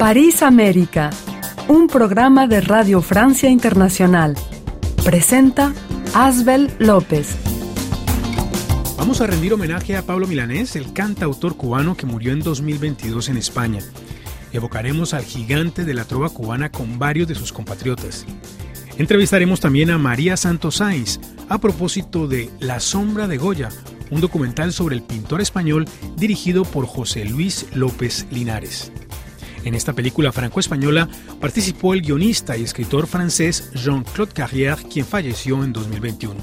París América, un programa de Radio Francia Internacional. Presenta Asbel López. Vamos a rendir homenaje a Pablo Milanés, el cantautor cubano que murió en 2022 en España. Evocaremos al gigante de la trova cubana con varios de sus compatriotas. Entrevistaremos también a María Santos Sáenz a propósito de La sombra de Goya, un documental sobre el pintor español dirigido por José Luis López Linares. En esta película franco-española participó el guionista y escritor francés Jean-Claude Carrière, quien falleció en 2021.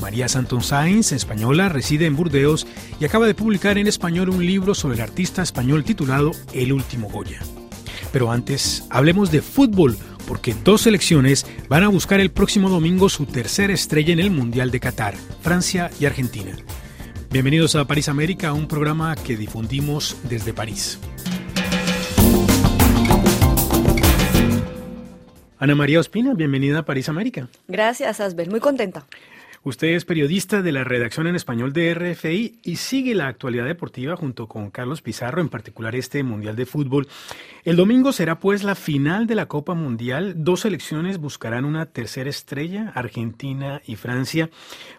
María Santos Sáenz, española, reside en Burdeos y acaba de publicar en español un libro sobre el artista español titulado El último Goya. Pero antes, hablemos de fútbol, porque dos selecciones van a buscar el próximo domingo su tercera estrella en el Mundial de Qatar, Francia y Argentina. Bienvenidos a París América, un programa que difundimos desde París. Ana María Ospina, bienvenida a París América. Gracias, Asbel, muy contenta. Usted es periodista de la redacción en español de RFI y sigue la actualidad deportiva junto con Carlos Pizarro, en particular este Mundial de Fútbol. El domingo será pues la final de la Copa Mundial. Dos selecciones buscarán una tercera estrella, Argentina y Francia.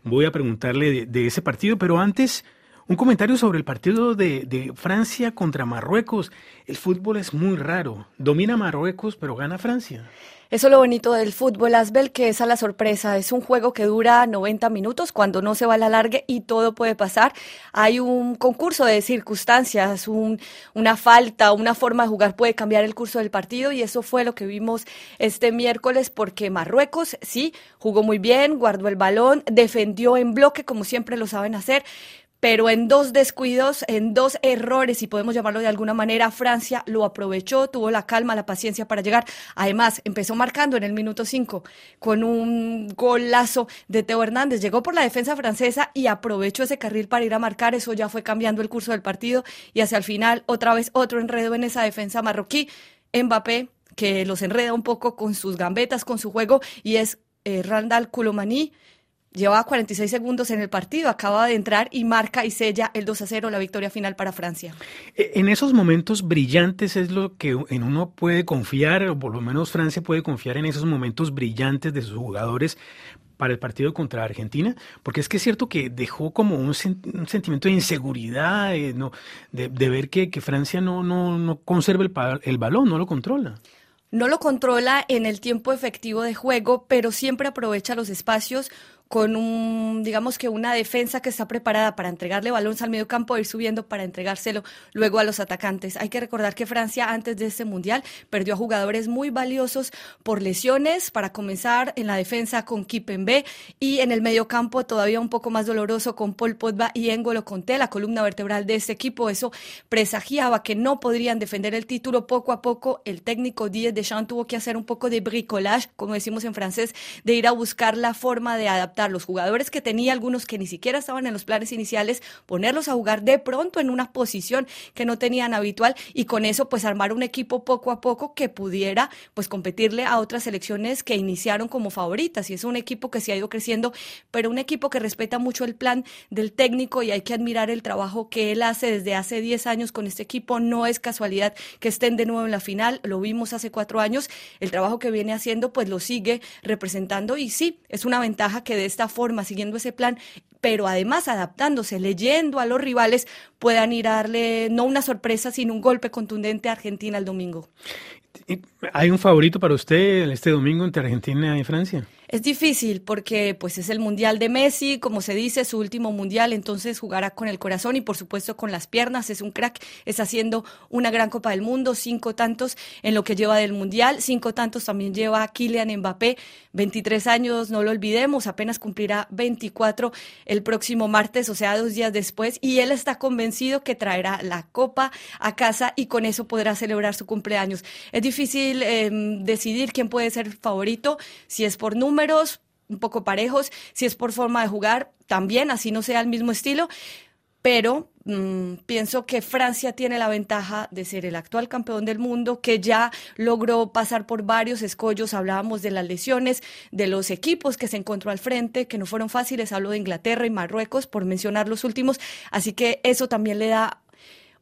Voy a preguntarle de, ese partido, pero antes... Un comentario sobre el partido de, de, Francia contra Marruecos. El fútbol es muy raro. Domina Marruecos, pero gana Francia. Eso es lo bonito del fútbol, Asbel, que es a la sorpresa. Es un juego que dura 90 minutos cuando no se va a la larga y todo puede pasar. Hay un concurso de circunstancias, una falta, una forma de jugar puede cambiar el curso del partido y eso fue lo que vimos este miércoles porque Marruecos sí jugó muy bien, guardó el balón, defendió en bloque como siempre lo saben hacer, pero en dos descuidos, en dos errores, si podemos llamarlo de alguna manera, Francia lo aprovechó, tuvo la calma, la paciencia para llegar. Además, empezó marcando en el minuto 5 con un golazo de Teo Hernández. Llegó por la defensa francesa y aprovechó ese carril para ir a marcar. Eso ya fue cambiando el curso del partido y hacia el final otra vez otro enredo en esa defensa marroquí. Mbappé que los enreda un poco con sus gambetas, con su juego, y es eh, Randall Koulibaly Llevaba 46 segundos en el partido, acaba de entrar y marca y sella el 2 a 0, la victoria final para Francia. E, en esos momentos brillantes es lo que en uno puede confiar, o por lo menos Francia puede confiar en esos momentos brillantes de sus jugadores para el partido contra Argentina, porque es que es cierto que dejó como un, sentimiento de inseguridad, eh, no, de, ver que, Francia no, no, no conserva el, el balón, no lo controla no lo controla en el tiempo efectivo de juego, pero siempre aprovecha los espacios con un, digamos que una defensa que está preparada para entregarle balones al medio campo ir subiendo para entregárselo luego a los atacantes. Hay que recordar que Francia antes de este mundial perdió a jugadores muy valiosos por lesiones, para comenzar en la defensa con Kipembe y en el medio campo todavía un poco más doloroso con Paul Pogba y Engolo Conté, la columna vertebral de este equipo. Eso presagiaba que no podrían defender el título poco a poco. El técnico Diez Deschamps tuvo que hacer un poco de bricolage, como decimos en francés, de ir a buscar la forma de adaptar los jugadores que tenía, algunos que ni siquiera estaban en los planes iniciales, ponerlos a jugar de pronto en una posición que no tenían habitual y con eso pues armar un equipo poco a poco que pudiera pues competirle a otras selecciones que iniciaron como favoritas y es un equipo que se ha ido creciendo, pero un equipo que respeta mucho el plan del técnico y hay que admirar el trabajo que él hace desde hace 10 años con este equipo. No es casualidad que estén de nuevo en la final, lo vimos hace cuatro años, el trabajo que viene haciendo pues lo sigue representando y sí, es una ventaja que de esta forma, siguiendo ese plan, pero además adaptándose, leyendo a los rivales, puedan ir a darle no una sorpresa, sino un golpe contundente a Argentina el domingo. ¿Hay un favorito para usted este domingo entre Argentina y Francia? Es difícil porque pues es el mundial de Messi, como se dice, su último mundial, entonces jugará con el corazón y por supuesto con las piernas, es un crack, está haciendo una gran Copa del Mundo, cinco tantos en lo que lleva del mundial, cinco tantos también lleva Kylian Mbappé, 23 años, no lo olvidemos, apenas cumplirá 24 el próximo martes, o sea, dos días después, y él está convencido que traerá la Copa a casa y con eso podrá celebrar su cumpleaños. Es difícil em, decidir quién puede ser favorito, si es por número, un poco parejos, si es por forma de jugar, también, así no sea el mismo estilo, pero mm, pienso que Francia tiene la ventaja de ser el actual campeón del mundo, que ya logró pasar por varios escollos, hablábamos de las lesiones, de los equipos que se encontró al frente, que no fueron fáciles, hablo de Inglaterra y Marruecos, por mencionar los últimos, así que eso también le da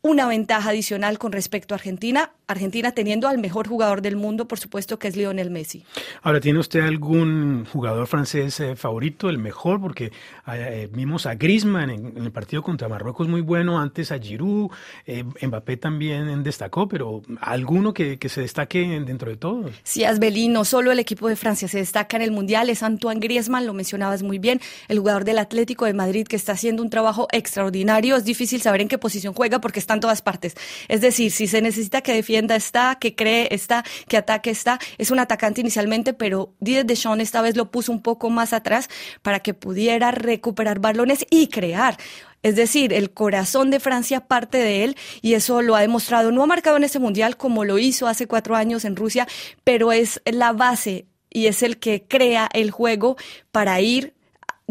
una ventaja adicional con respecto a Argentina, Argentina teniendo al mejor jugador del mundo, por supuesto, que es Lionel Messi. Ahora, ¿tiene usted algún jugador francés eh, favorito, el mejor? Porque eh, vimos a Griezmann en, el partido contra Marruecos muy bueno, antes a Giroud, eh, Mbappé también destacó, pero ¿alguno que, se destaque dentro de todos? Sí, Asbelín, no solo el equipo de Francia se destaca en el Mundial, es Antoine Griezmann, lo mencionabas muy bien, el jugador del Atlético de Madrid que está haciendo un trabajo extraordinario, es difícil saber en qué posición juega porque está en todas partes. Es decir, si se necesita que defienda está, que cree está, que ataque está. Es un atacante inicialmente, pero Didier Deschamps esta vez lo puso un poco más atrás para que pudiera recuperar balones y crear. Es decir, el corazón de Francia parte de él y eso lo ha demostrado. No ha marcado en ese mundial como lo hizo hace cuatro años en Rusia, pero es la base y es el que crea el juego para ir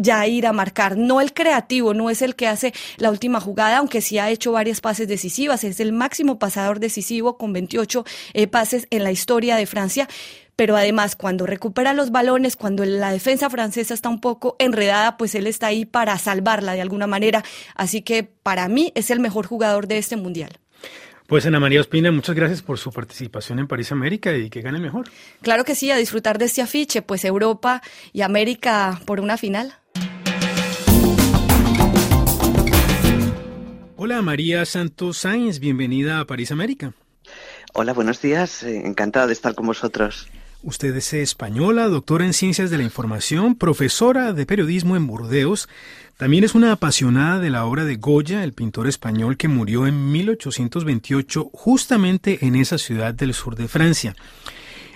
ya ir a marcar. No el creativo, no es el que hace la última jugada, aunque sí ha hecho varias pases decisivas. Es el máximo pasador decisivo con 28 eh, pases en la historia de Francia. Pero además, cuando recupera los balones, cuando la defensa francesa está un poco enredada, pues él está ahí para salvarla de alguna manera. Así que para mí es el mejor jugador de este mundial. Pues Ana María Ospina, muchas gracias por su participación en París América y que gane el mejor. Claro que sí, a disfrutar de este afiche, pues Europa y América por una final. Hola María Santos Sáenz, bienvenida a París América. Hola, buenos días, eh, encantada de estar con vosotros. Usted es española, doctora en Ciencias de la Información, profesora de periodismo en Burdeos. También es una apasionada de la obra de Goya, el pintor español que murió en 1828 justamente en esa ciudad del sur de Francia.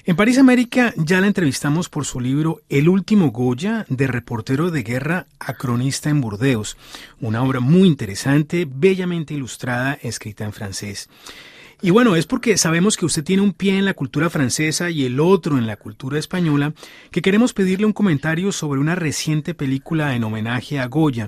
En París América ya la entrevistamos por su libro El último Goya, de reportero de guerra a cronista en Burdeos, una obra muy interesante, bellamente ilustrada, escrita en francés. Y bueno, es porque sabemos que usted tiene un pie en la cultura francesa y el otro en la cultura española, que queremos pedirle un comentario sobre una reciente película en homenaje a Goya.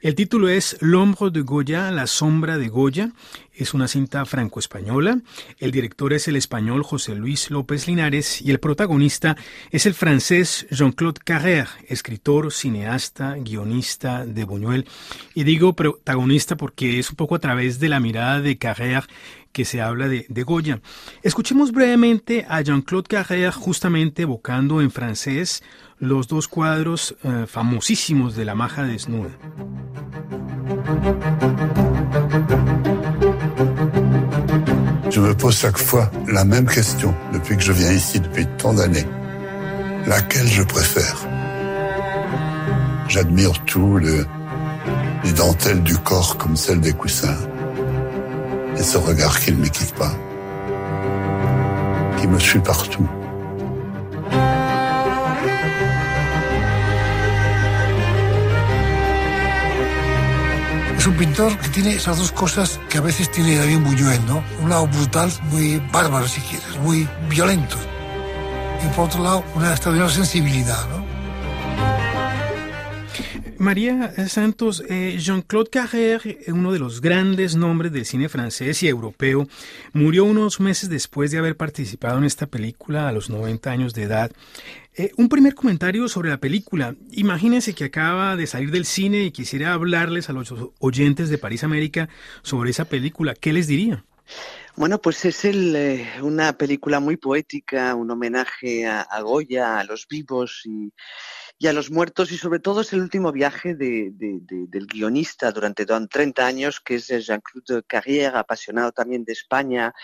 El título es L'ombre de Goya, la sombra de Goya. Es una cinta franco-española. El director es el español José Luis López Linares y el protagonista es el francés Jean-Claude Carrère, escritor, cineasta, guionista de Buñuel. Y digo protagonista porque es un poco a través de la mirada de Carrère que se habla de, Goya. Escuchemos brevemente a Jean-Claude Carrère justamente evocando en francés los dos cuadros eh, famosísimos de la maja desnuda. Je me pose chaque fois la même question depuis que je viens ici depuis tant d'années. Laquelle je préfère? J'admire tout, le, les dentelles du corps comme celles des coussins. Et ce regard qui ne me quitte pas, qui me suit partout. Es un pintor que tiene esas dos cosas que a veces tiene también Buñuel, ¿no? Un lado brutal, muy bárbaro si quieres, muy violento. Y por otro lado, una extraordinaria sensibilidad, ¿no? María Santos, eh, Jean-Claude Carrère, uno de los grandes nombres del cine francés y europeo, murió unos meses después de haber participado en esta película a los 90 años de edad. Eh, un primer comentario sobre la película. Imagínense que acaba de salir del cine y quisiera hablarles a los oyentes de París América sobre esa película. ¿Qué les diría? Bueno, pues es eh, una película muy poética, un homenaje a Goya, a los vivos y y a los muertos y sobre todo es el último viaje del guionista durante 30 años que es Jean-Claude Carrière, apasionado también de España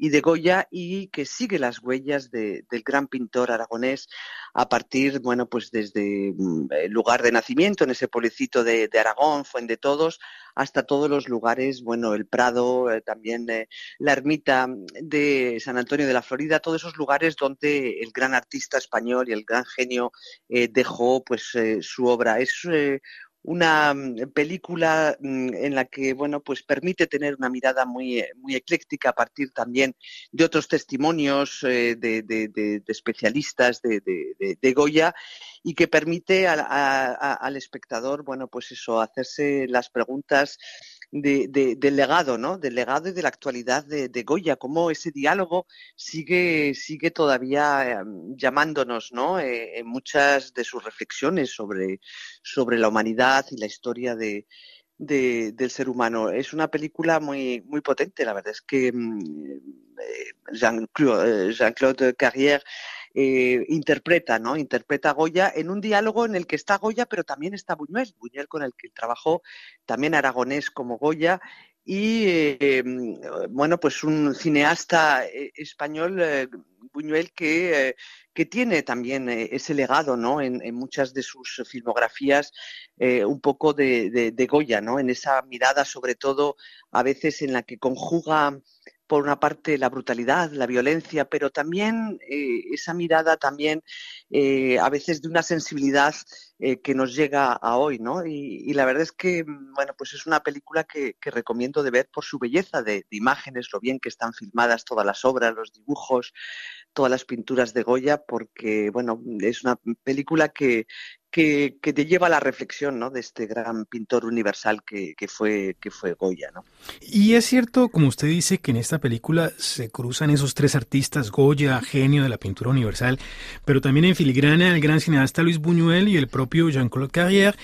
y de Goya y que sigue las huellas del gran pintor aragonés a partir, bueno, pues desde mm, el lugar de nacimiento en ese pueblecito de, Aragón, Fuente de Todos, hasta todos los lugares, bueno, el Prado, eh, también eh, la ermita de San Antonio de la Florida, todos esos lugares donde el gran artista español y el gran genio eh, dejó pues su obra. Es una mm, película mm, en la que bueno pues permite tener una mirada muy eh, muy ecléctica a partir también de otros testimonios eh, de, especialistas de, Goya y que permite al espectador bueno pues eso hacerse las preguntas del legado, ¿no? Del legado y de la actualidad de, Goya, cómo ese diálogo sigue, sigue todavía em, llamándonos, ¿no? Eh, en muchas de sus reflexiones sobre, sobre la humanidad y la historia de, del ser humano. Es una película muy, muy potente, la verdad es que mm, eh, Jean-Claude Jean Carrière eh, interpreta, ¿no? Interpreta Goya en un diálogo en el que está Goya, pero también está Buñuel, Buñuel con el que trabajó también aragonés como Goya y eh, bueno, pues un cineasta eh, español, Buñuel, que, que, tiene también ese legado ¿no? en, muchas de sus filmografías, un poco de, de, Goya, ¿no? en esa mirada sobre todo a veces en la que conjuga por una parte la brutalidad, la violencia, pero también eh, esa mirada también eh, a veces de una sensibilidad eh, que nos llega a hoy, ¿no? Y, la verdad es que, bueno, pues es una película que, recomiendo de ver por su belleza de, imágenes, lo bien que están filmadas todas las obras, los dibujos, todas las pinturas de Goya, porque, bueno, es una película que, que, te lleva a la reflexión ¿no? de este gran pintor universal que, fue, que fue Goya. ¿no? Y es cierto, como usted dice, que en esta película se cruzan esos tres artistas, Goya, genio de la pintura universal, pero también en filigrana el gran cineasta Luis Buñuel y el propio Jean-Claude Carrière.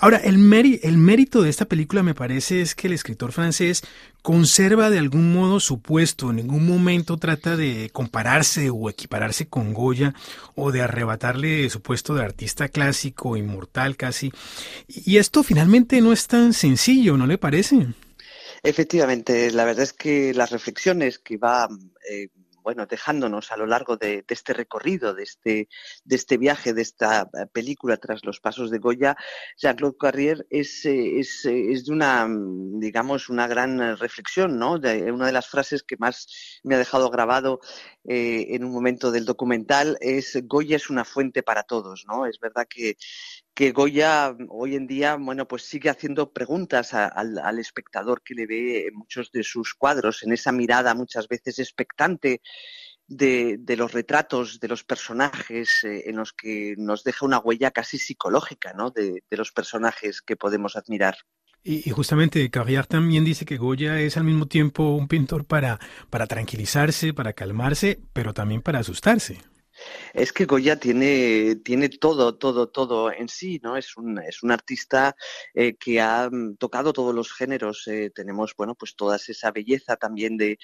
Ahora, el, el mérito de esta película me parece es que el escritor francés conserva de algún modo su puesto, en ningún momento trata de compararse o equipararse con Goya o de arrebatarle su puesto de artista clásico, inmortal casi. Y esto finalmente no es tan sencillo, ¿no le parece? Efectivamente, la verdad es que las reflexiones que va eh, bueno, dejándonos a lo largo de, este recorrido, de este, de este viaje, de esta eh, película tras los pasos de Goya, Jean-Claude Carrier es, eh, eh, es, de una, mm, digamos, una gran reflexión, ¿no? Una de las frases que más me ha dejado grabado en un momento del documental es Goya es una fuente para todos, ¿no? Es verdad que, que Goya hoy en día, bueno, pues sigue haciendo preguntas al, espectador que le ve en muchos de sus cuadros, en esa mirada muchas veces expectante de, los retratos de los personajes, eh, en los que nos deja una huella casi psicológica, ¿no? De, los personajes que podemos admirar. Y, justamente Carrière también dice que Goya es al mismo tiempo un pintor para, para tranquilizarse, para calmarse, pero también para asustarse. Es que Goya tiene, tiene todo, todo, todo en sí, ¿no? Es un, es un artista eh, que ha mm, tocado todos los géneros. Eh, tenemos, bueno, pues toda esa belleza también de,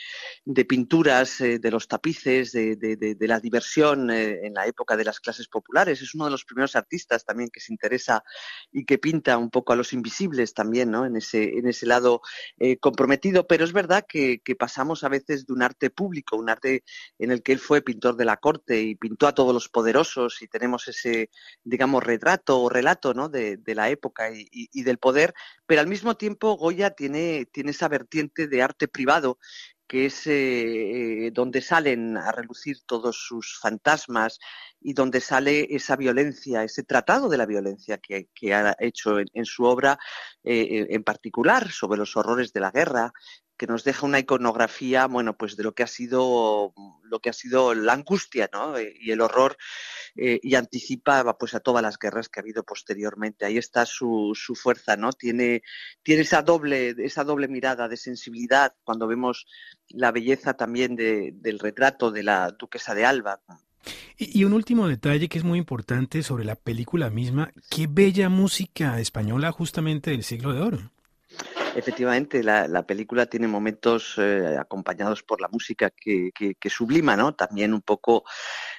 de pinturas, eh, de los tapices, de, de, la diversión en la época de las clases populares. Es uno de los primeros artistas también que se interesa y que pinta un poco a los invisibles también, ¿no? En ese, en ese lado comprometido. Pero es verdad que, que pasamos a veces de un arte público, un arte en el que él fue pintor de la corte y pintó a todos los poderosos y tenemos ese, digamos, retrato o relato ¿no? de, la época y, del poder, pero al mismo tiempo Goya tiene, tiene esa vertiente de arte privado que es eh, donde salen a relucir todos sus fantasmas y donde sale esa violencia, ese tratado de la violencia que, ha hecho en, su obra, eh, en particular sobre los horrores de la guerra, que nos deja una iconografía, bueno, pues de lo que ha sido lo que ha sido la angustia, ¿no? Eh, y el horror eh, y anticipa pues a todas las guerras que ha habido posteriormente. Ahí está su, su fuerza, ¿no? Tiene, tiene esa doble esa doble mirada de sensibilidad cuando vemos la belleza también del retrato de la duquesa de Alba. Y un último detalle que es muy importante sobre la película misma, qué bella música española justamente del siglo de oro. Efectivamente, la, película tiene momentos eh, acompañados por la música que, sublima, ¿no? También un poco,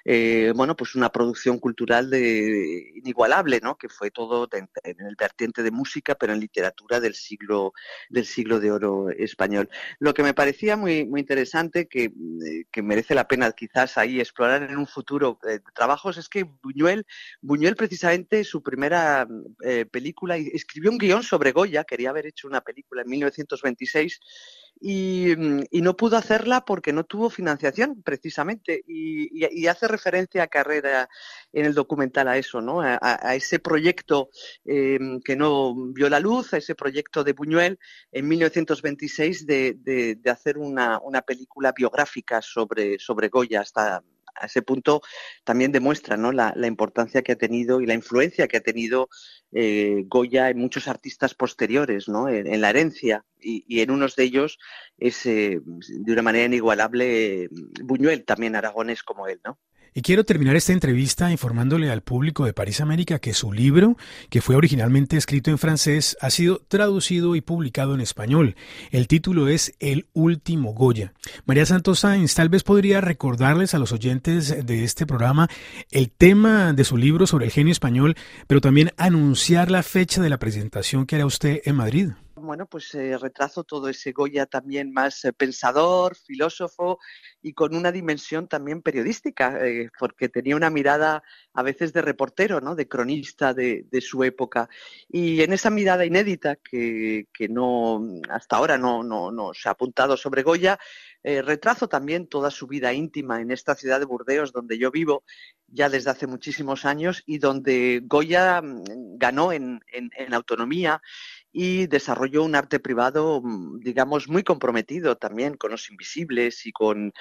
eh, bueno, pues una producción cultural de, inigualable, ¿no? Que fue todo en el vertiente de música, pero en literatura del siglo del siglo de oro español. Lo que me parecía muy muy interesante, que, eh, que merece la pena quizás ahí explorar en un futuro trabajos, es que Buñuel, Buñuel precisamente su primera película escribió un guion sobre Goya, quería haber hecho una película en 1926 y, y, no pudo hacerla porque no tuvo financiación, precisamente. Y, hace referencia a Carrera en el documental a eso, ¿no? A, ese proyecto eh, que no vio la luz, a ese proyecto de Buñuel en 1926 de, de, de hacer una, una, película biográfica sobre, sobre Goya hasta a ese punto también demuestra ¿no? la, importancia que ha tenido y la influencia que ha tenido eh, Goya en muchos artistas posteriores, ¿no? en, la herencia, y, en unos de ellos es eh, de una manera inigualable Buñuel, también aragonés como él. ¿no? Y quiero terminar esta entrevista informándole al público de París América que su libro, que fue originalmente escrito en francés, ha sido traducido y publicado en español. El título es El último Goya. María Santos Sainz, tal vez podría recordarles a los oyentes de este programa el tema de su libro sobre el genio español, pero también anunciar la fecha de la presentación que hará usted en Madrid bueno, pues eh, retrazo todo ese Goya también más eh, pensador, filósofo y con una dimensión también periodística, eh, porque tenía una mirada a veces de reportero, ¿no? de cronista de, su época. Y en esa mirada inédita que, no hasta ahora no, no, se ha apuntado sobre Goya, retrazo también toda su vida íntima en esta ciudad de Burdeos, donde yo vivo ya desde hace muchísimos años y donde Goya mm, ganó en autonomía y desarrolló un arte privado, mm, digamos, muy comprometido también con los invisibles y con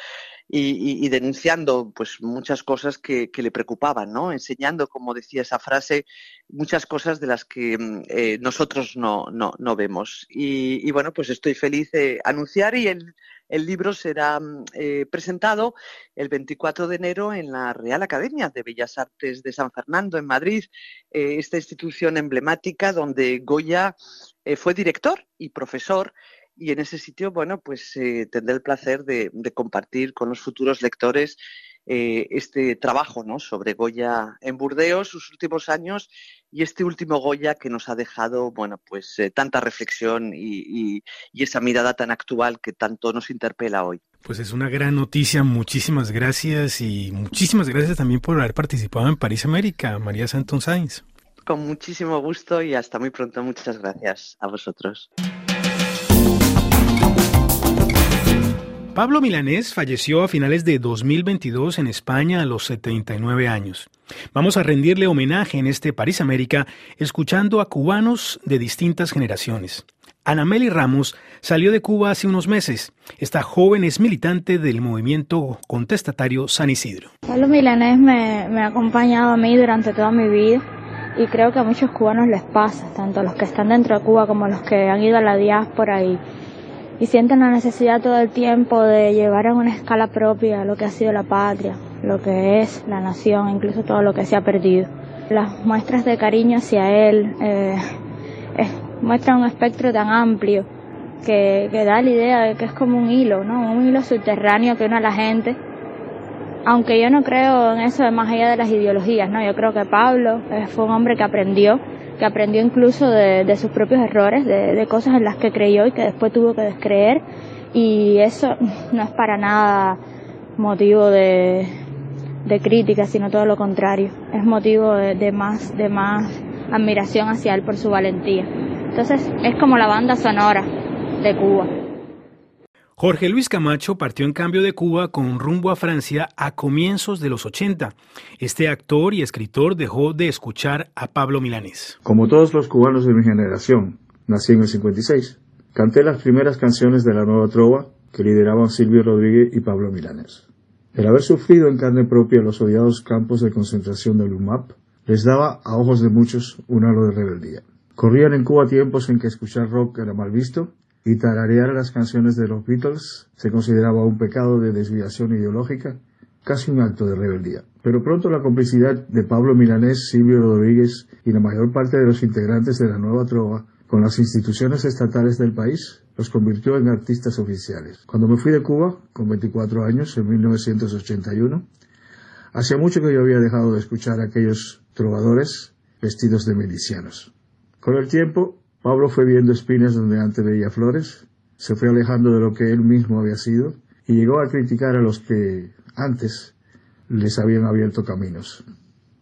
y, denunciando pues muchas cosas que, le preocupaban, ¿no? Enseñando, como decía esa frase, muchas cosas de las que mm, eh, nosotros no, no, vemos. Y, bueno, pues estoy feliz de anunciar y el, el libro será mm, eh, presentado el 24 de enero en la Real Academia de Bellas Artes de San Fernando, en Madrid, eh, esta institución emblemática donde Goya eh, fue director y profesor y en ese sitio, bueno, pues tendré el placer de, compartir con los futuros lectores este trabajo ¿no? sobre Goya en Burdeos, sus últimos años y este último Goya que nos ha dejado, bueno, pues eh, tanta reflexión y, esa mirada tan actual que tanto nos interpela hoy. Pues es una gran noticia, muchísimas gracias y muchísimas gracias también por haber participado en París América, María Santon Sainz. Con muchísimo gusto y hasta muy pronto. Muchas gracias a vosotros. Pablo Milanés falleció a finales de 2022 en España a los 79 años. Vamos a rendirle homenaje en este París América escuchando a cubanos de distintas generaciones. Anameli Ramos salió de Cuba hace unos meses. Esta joven es militante del movimiento contestatario San Isidro. Pablo Milanés me, me ha acompañado a mí durante toda mi vida y creo que a muchos cubanos les pasa, tanto los que están dentro de Cuba como los que han ido a la diáspora y y sienten la necesidad todo el tiempo de llevar a una escala propia lo que ha sido la patria, lo que es la nación, incluso todo lo que se ha perdido. Las muestras de cariño hacia él eh, muestran un espectro tan amplio que, que, da la idea de que es como un hilo, ¿no? Un hilo subterráneo que une a la gente. Aunque yo no creo en eso de más allá de las ideologías, ¿no? Yo creo que Pablo eh, fue un hombre que aprendió que aprendió incluso de, sus propios errores, de, cosas en las que creyó y que después tuvo que descreer. Y eso no es para nada motivo de, crítica, sino todo lo contrario. Es motivo de, más, de más admiración hacia él por su valentía. Entonces es como la banda sonora de Cuba. Jorge Luis Camacho partió en cambio de Cuba con rumbo a Francia a comienzos de los 80. Este actor y escritor dejó de escuchar a Pablo Milanés. Como todos los cubanos de mi generación, nací en el 56. Canté las primeras canciones de la nueva trova que lideraban Silvio Rodríguez y Pablo Milanés. El haber sufrido en carne propia los odiados campos de concentración del UMAP les daba a ojos de muchos un halo de rebeldía. Corrían en Cuba tiempos en que escuchar rock era mal visto y tararear las canciones de los Beatles se consideraba un pecado de desviación ideológica, casi un acto de rebeldía. Pero pronto la complicidad de Pablo Milanés, Silvio Rodríguez y la mayor parte de los integrantes de la nueva trova con las instituciones estatales del país los convirtió en artistas oficiales. Cuando me fui de Cuba, con 24 años, en 1981, hacía mucho que yo había dejado de escuchar a aquellos trovadores vestidos de milicianos. Con el tiempo, Pablo fue viendo espinas donde antes veía flores, se fue alejando de lo que él mismo había sido y llegó a criticar a los que antes les habían abierto caminos.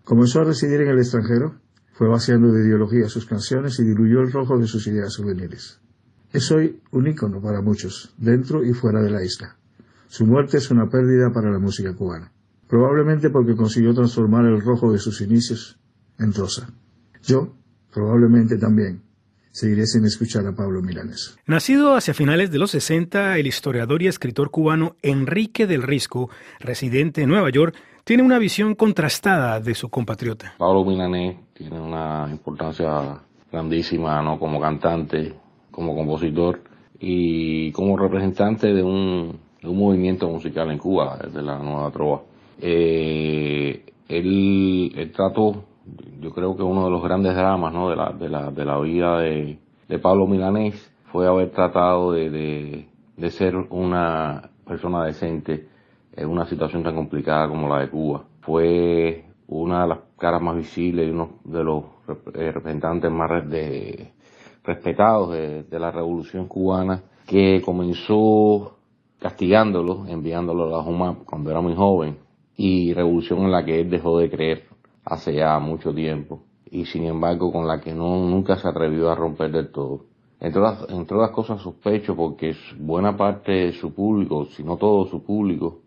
Comenzó a residir en el extranjero, fue vaciando de ideología sus canciones y diluyó el rojo de sus ideas juveniles. Es hoy un ícono para muchos, dentro y fuera de la isla. Su muerte es una pérdida para la música cubana, probablemente porque consiguió transformar el rojo de sus inicios en rosa. Yo, probablemente también, seguiré sin escuchar a Pablo Milanes. Nacido hacia finales de los 60, el historiador y escritor cubano Enrique del Risco, residente en Nueva York, tiene una visión contrastada de su compatriota. Pablo Milanés tiene una importancia grandísima ¿no? como cantante, como compositor y como representante de un, de un movimiento musical en Cuba, de la Nueva Trova. Eh, él, trató, yo creo que uno de los grandes dramas ¿no? de, la, de, la, de la vida de, de Pablo Milanés fue haber tratado de, de, ser una persona decente en una situación tan complicada como la de Cuba. Fue una de las caras más visibles y uno de los representantes más respetados de, de, la revolución cubana que comenzó castigándolo, enviándolo a la Juma cuando era muy joven y revolución en la que él dejó de creer hace ya mucho tiempo y sin embargo con la que no, nunca se atrevió a romper del todo. Entre otras, entre otras cosas sospecho porque buena parte de su público, si no todo su público,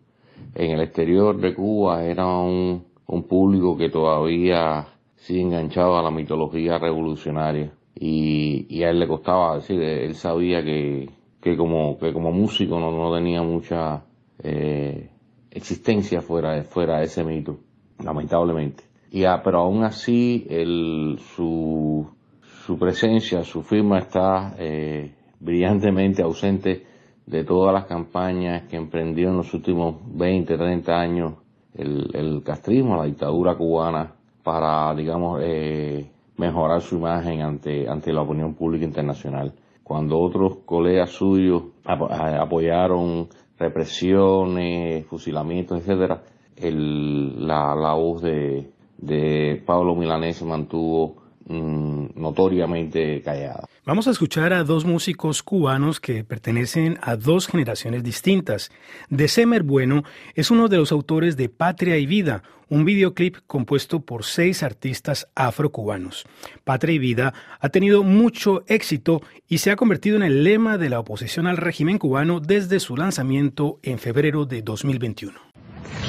en el exterior de Cuba era un, un público que todavía sigue enganchado a la mitología revolucionaria y, a él le costaba decir, él sabía que, que como, que como músico no, no tenía mucha eh, existencia fuera fuera de ese mito, lamentablemente. Y, pero aún así el, su, su presencia, su firma está eh, brillantemente ausente de todas las campañas que emprendió en los últimos 20, 30 años el, el castrismo, la dictadura cubana, para, digamos, eh, mejorar su imagen ante, ante la opinión pública internacional. Cuando otros colegas suyos apoyaron represiones, fusilamientos, etcétera, la, la voz de, de Pablo Milanés se mantuvo mm, notoriamente callada. Vamos a escuchar a dos músicos cubanos que pertenecen a dos generaciones distintas. December Bueno es uno de los autores de Patria y Vida, un videoclip compuesto por seis artistas afrocubanos. Patria y Vida ha tenido mucho éxito y se ha convertido en el lema de la oposición al régimen cubano desde su lanzamiento en febrero de 2021.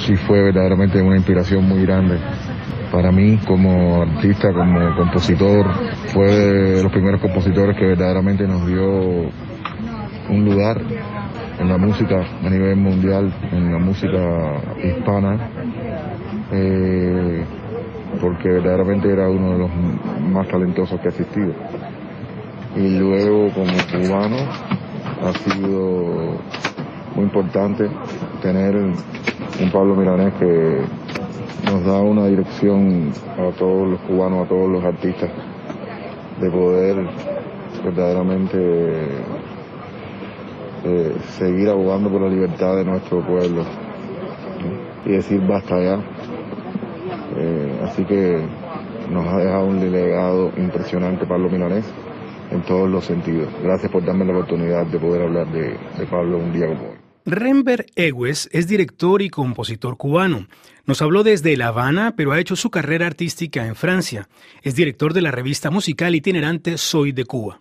Sí, fue verdaderamente una inspiración muy grande para mí como artista, como compositor, fue de los primeros compositores que verdaderamente nos dio un lugar en la música a nivel mundial, en la música hispana, eh, porque verdaderamente era uno de los más talentosos que ha existido. Y luego como cubano ha sido muy importante tener un Pablo Milanés que nos da una dirección a todos los cubanos, a todos los artistas, de poder verdaderamente eh, seguir abogando por la libertad de nuestro pueblo y decir basta ya. Eh, así que nos ha dejado un legado impresionante Pablo Milanés en todos los sentidos. Gracias por darme la oportunidad de poder hablar de, de Pablo un día como hoy. Rember Egues es director y compositor cubano. Nos habló desde La Habana, pero ha hecho su carrera artística en Francia. Es director de la revista musical itinerante Soy de Cuba.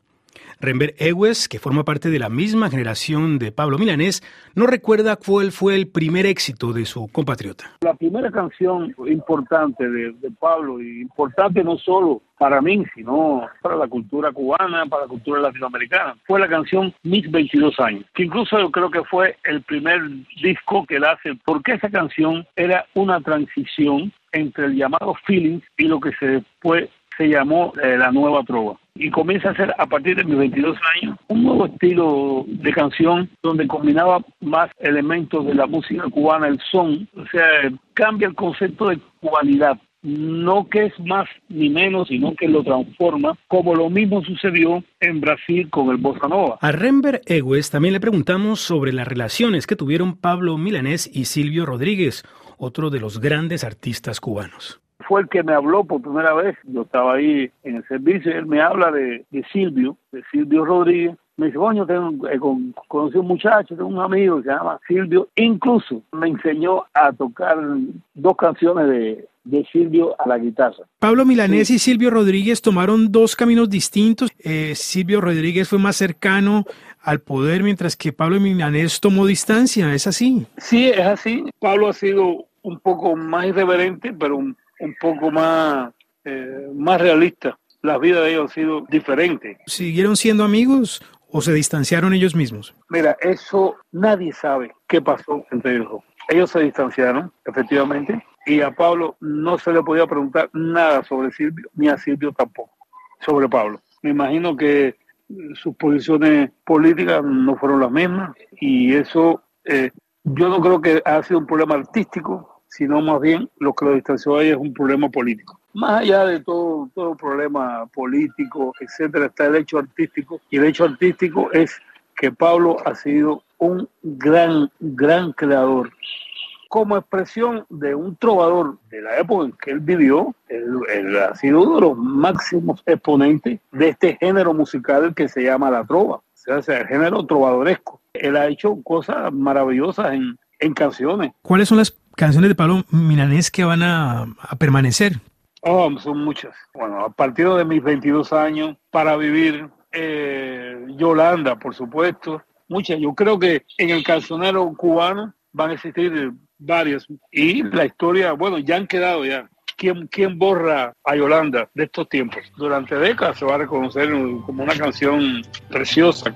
Rember Ewes, que forma parte de la misma generación de Pablo Milanés, no recuerda cuál fue el primer éxito de su compatriota. La primera canción importante de, Pablo, y importante no solo para mí, sino para la cultura cubana, para la cultura latinoamericana, fue la canción Mis 22 años, que incluso yo creo que fue el primer disco que él hace, porque esa canción era una transición entre el llamado Feelings y lo que se después se llamó eh, La Nueva Trova. Y comienza a hacer a partir de mis 22 años un nuevo estilo de canción donde combinaba más elementos de la música cubana, el son, o sea, cambia el concepto de cualidad no que es más ni menos, sino que lo transforma, como lo mismo sucedió en Brasil con el Bossa Nova. A Rember Egues también le preguntamos sobre las relaciones que tuvieron Pablo Milanés y Silvio Rodríguez, otro de los grandes artistas cubanos fue el que me habló por primera vez. Yo estaba ahí en el servicio y él me habla de, Silvio, de Silvio Rodríguez. Me dice, coño, tengo, eh, conocí un muchacho, tengo un amigo que se llama Silvio. Incluso me enseñó a tocar dos canciones de, Silvio a la guitarra. Pablo Milanés y Silvio Rodríguez tomaron dos caminos distintos. Eh, Silvio Rodríguez fue más cercano al poder, mientras que Pablo Milanés tomó distancia. ¿Es así? Sí, es así. Pablo ha sido un poco más irreverente, pero un un poco más, eh, más realista. La vida de ellos ha sido diferente. ¿Siguieron siendo amigos o se distanciaron ellos mismos? Mira, eso nadie sabe qué pasó entre ellos. Ellos se distanciaron, efectivamente, y a Pablo no se le podía preguntar nada sobre Silvio, ni a Silvio tampoco, sobre Pablo. Me imagino que sus posiciones políticas no fueron las mismas y eso eh, yo no creo que ha sido un problema artístico, sino más bien lo que lo distanció ahí es un problema político. Más allá de todo, todo problema político, etcétera, está el hecho artístico. Y el hecho artístico es que Pablo ha sido un gran, gran creador. Como expresión de un trovador de la época en que él vivió, él, ha sido uno de los máximos exponentes de este género musical que se llama la trova, o sea, el género trovadoresco. Él ha hecho cosas maravillosas en, en canciones. ¿Cuáles son las canciones de Pablo Milanés que van a, permanecer? Oh, son muchas. Bueno, a partir de mis 22 años, para vivir, eh, Yolanda, por supuesto, muchas. Yo creo que en el cancionero cubano van a existir varias. Y la historia, bueno, ya han quedado ya. ¿Quién, ¿Quién borra a Yolanda de estos tiempos? Durante décadas se va a reconocer como una canción preciosa.